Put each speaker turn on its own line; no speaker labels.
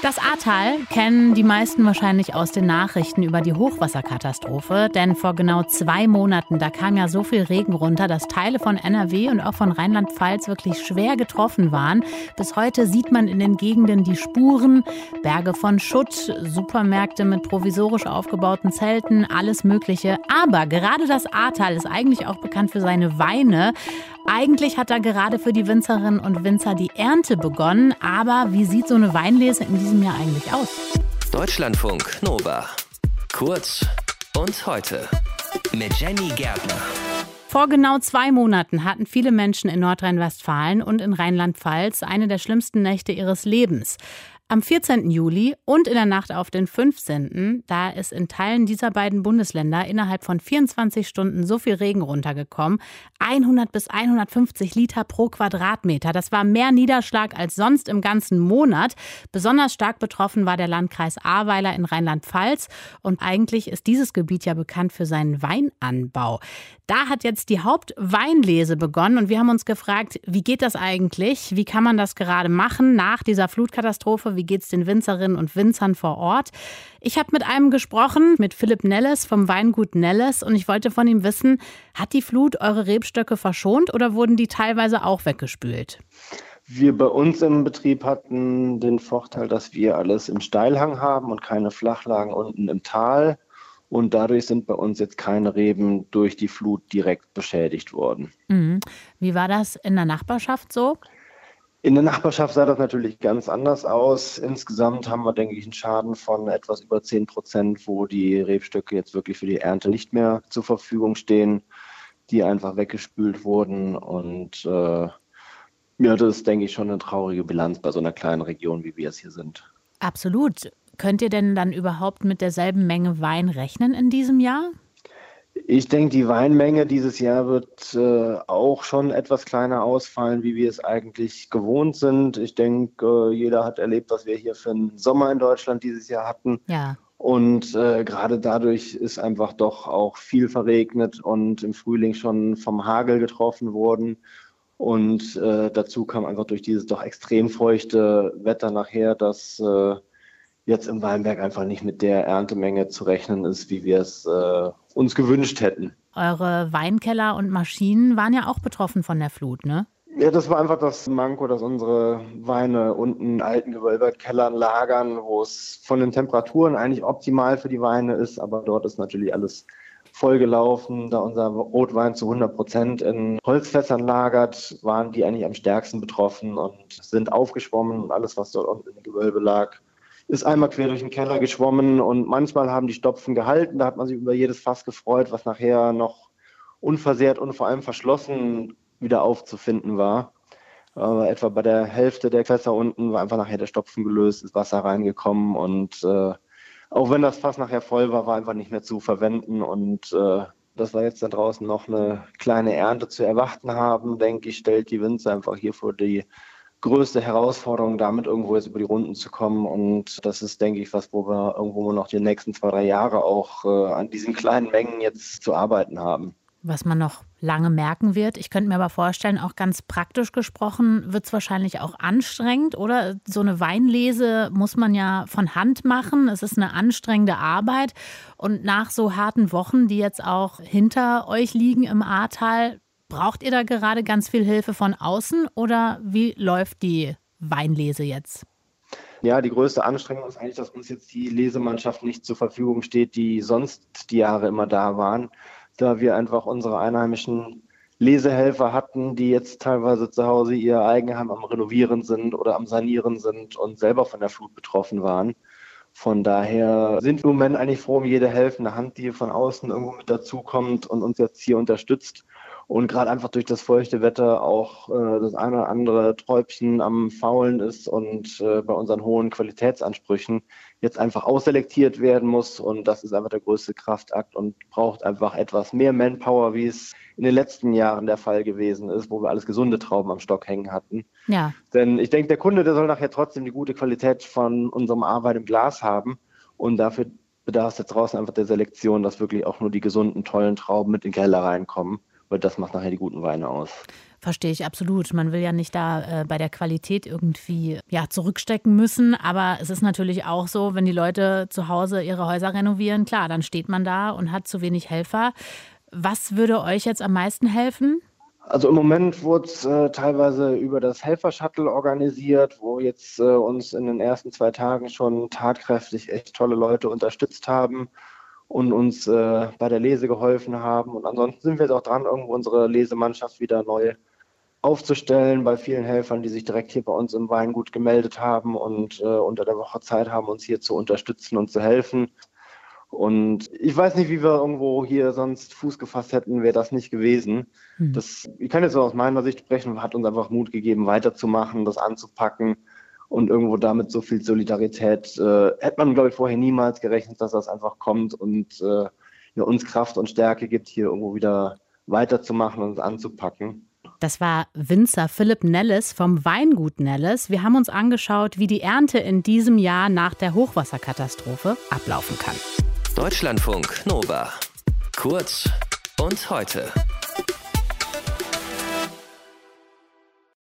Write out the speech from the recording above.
Das Ahrtal kennen die meisten wahrscheinlich aus den Nachrichten über die Hochwasserkatastrophe. Denn vor genau zwei Monaten, da kam ja so viel Regen runter, dass Teile von NRW und auch von Rheinland-Pfalz wirklich schwer getroffen waren. Bis heute sieht man in den Gegenden die Spuren, Berge von Schutt, Supermärkte mit provisorisch aufgebauten Zelten, alles Mögliche. Aber gerade das Ahrtal ist eigentlich auch bekannt für seine Weine. Eigentlich hat da gerade für die Winzerinnen und Winzer die Ernte begonnen. Aber wie sieht so eine Weinlese in diesem Jahr eigentlich aus?
Deutschlandfunk Nova. Kurz und heute mit Jenny Gärtner.
Vor genau zwei Monaten hatten viele Menschen in Nordrhein-Westfalen und in Rheinland-Pfalz eine der schlimmsten Nächte ihres Lebens. Am 14. Juli und in der Nacht auf den 15., da ist in Teilen dieser beiden Bundesländer innerhalb von 24 Stunden so viel Regen runtergekommen, 100 bis 150 Liter pro Quadratmeter. Das war mehr Niederschlag als sonst im ganzen Monat. Besonders stark betroffen war der Landkreis Ahrweiler in Rheinland-Pfalz und eigentlich ist dieses Gebiet ja bekannt für seinen Weinanbau. Da hat jetzt die Hauptweinlese begonnen und wir haben uns gefragt, wie geht das eigentlich? Wie kann man das gerade machen nach dieser Flutkatastrophe? Wie geht es den Winzerinnen und Winzern vor Ort? Ich habe mit einem gesprochen, mit Philipp Nelles vom Weingut Nelles und ich wollte von ihm wissen, hat die Flut eure Rebstöcke verschont oder wurden die teilweise auch weggespült?
Wir bei uns im Betrieb hatten den Vorteil, dass wir alles im Steilhang haben und keine Flachlagen unten im Tal. Und dadurch sind bei uns jetzt keine Reben durch die Flut direkt beschädigt worden.
Mhm. Wie war das in der Nachbarschaft so?
In der Nachbarschaft sah das natürlich ganz anders aus. Insgesamt haben wir, denke ich, einen Schaden von etwas über 10 Prozent, wo die Rebstöcke jetzt wirklich für die Ernte nicht mehr zur Verfügung stehen, die einfach weggespült wurden. Und äh, ja, das ist, denke ich, schon eine traurige Bilanz bei so einer kleinen Region, wie wir es hier sind.
Absolut. Könnt ihr denn dann überhaupt mit derselben Menge Wein rechnen in diesem Jahr?
Ich denke, die Weinmenge dieses Jahr wird äh, auch schon etwas kleiner ausfallen, wie wir es eigentlich gewohnt sind. Ich denke, äh, jeder hat erlebt, was wir hier für einen Sommer in Deutschland dieses Jahr hatten.
Ja.
Und äh, gerade dadurch ist einfach doch auch viel verregnet und im Frühling schon vom Hagel getroffen worden. Und äh, dazu kam einfach durch dieses doch extrem feuchte Wetter nachher, dass äh, jetzt im Weinberg einfach nicht mit der Erntemenge zu rechnen ist, wie wir es äh, uns gewünscht hätten.
Eure Weinkeller und Maschinen waren ja auch betroffen von der Flut, ne?
Ja, das war einfach das Manko, dass unsere Weine unten in alten Gewölberkellern lagern, wo es von den Temperaturen eigentlich optimal für die Weine ist, aber dort ist natürlich alles vollgelaufen. Da unser Rotwein zu 100 Prozent in Holzfässern lagert, waren die eigentlich am stärksten betroffen und sind aufgeschwommen und alles, was dort unten im Gewölbe lag, ist einmal quer durch den Keller geschwommen und manchmal haben die Stopfen gehalten. Da hat man sich über jedes Fass gefreut, was nachher noch unversehrt und vor allem verschlossen wieder aufzufinden war. Aber etwa bei der Hälfte der Fässer unten war einfach nachher der Stopfen gelöst, ist Wasser reingekommen und äh, auch wenn das Fass nachher voll war, war einfach nicht mehr zu verwenden und äh, dass wir jetzt da draußen noch eine kleine Ernte zu erwarten haben, denke ich, stellt die Winzer einfach hier vor die größte Herausforderung, damit irgendwo jetzt über die Runden zu kommen. Und das ist, denke ich, was, wo wir irgendwo noch die nächsten zwei, drei Jahre auch äh, an diesen kleinen Mengen jetzt zu arbeiten haben.
Was man noch lange merken wird. Ich könnte mir aber vorstellen, auch ganz praktisch gesprochen, wird es wahrscheinlich auch anstrengend, oder? So eine Weinlese muss man ja von Hand machen. Es ist eine anstrengende Arbeit. Und nach so harten Wochen, die jetzt auch hinter euch liegen im Ahrtal, Braucht ihr da gerade ganz viel Hilfe von außen oder wie läuft die Weinlese jetzt?
Ja, die größte Anstrengung ist eigentlich, dass uns jetzt die Lesemannschaft nicht zur Verfügung steht, die sonst die Jahre immer da waren, da wir einfach unsere einheimischen Lesehelfer hatten, die jetzt teilweise zu Hause ihr Eigenheim am Renovieren sind oder am Sanieren sind und selber von der Flut betroffen waren. Von daher sind wir im Moment eigentlich froh um jede helfende Hand, die von außen irgendwo mit dazukommt und uns jetzt hier unterstützt und gerade einfach durch das feuchte Wetter auch äh, das eine oder andere Träubchen am Faulen ist und äh, bei unseren hohen Qualitätsansprüchen jetzt einfach ausselektiert werden muss. Und das ist einfach der größte Kraftakt und braucht einfach etwas mehr Manpower, wie es in den letzten Jahren der Fall gewesen ist, wo wir alles gesunde Trauben am Stock hängen hatten.
Ja.
Denn ich denke, der Kunde, der soll nachher trotzdem die gute Qualität von unserem Arbeit im Glas haben. Und dafür bedarf es jetzt draußen einfach der Selektion, dass wirklich auch nur die gesunden, tollen Trauben mit in den Keller reinkommen weil das macht nachher die guten Weine aus.
Verstehe ich absolut. Man will ja nicht da äh, bei der Qualität irgendwie ja, zurückstecken müssen. Aber es ist natürlich auch so, wenn die Leute zu Hause ihre Häuser renovieren, klar, dann steht man da und hat zu wenig Helfer. Was würde euch jetzt am meisten helfen?
Also im Moment wurde es äh, teilweise über das Helfer-Shuttle organisiert, wo jetzt äh, uns in den ersten zwei Tagen schon tatkräftig echt tolle Leute unterstützt haben und uns äh, bei der Lese geholfen haben. Und ansonsten sind wir jetzt auch dran, irgendwo unsere Lesemannschaft wieder neu aufzustellen bei vielen Helfern, die sich direkt hier bei uns im Weingut gemeldet haben und äh, unter der Woche Zeit haben, uns hier zu unterstützen und zu helfen. Und ich weiß nicht, wie wir irgendwo hier sonst Fuß gefasst hätten, wäre das nicht gewesen. Hm. Das, ich kann jetzt aus meiner Sicht sprechen, hat uns einfach Mut gegeben, weiterzumachen, das anzupacken und irgendwo damit so viel Solidarität äh, hätte man, glaube ich, vorher niemals gerechnet, dass das einfach kommt und äh, ja, uns Kraft und Stärke gibt, hier irgendwo wieder weiterzumachen und anzupacken.
Das war Winzer Philipp Nellis vom Weingut Nellis. Wir haben uns angeschaut, wie die Ernte in diesem Jahr nach der Hochwasserkatastrophe ablaufen kann.
Deutschlandfunk Nova. Kurz und heute.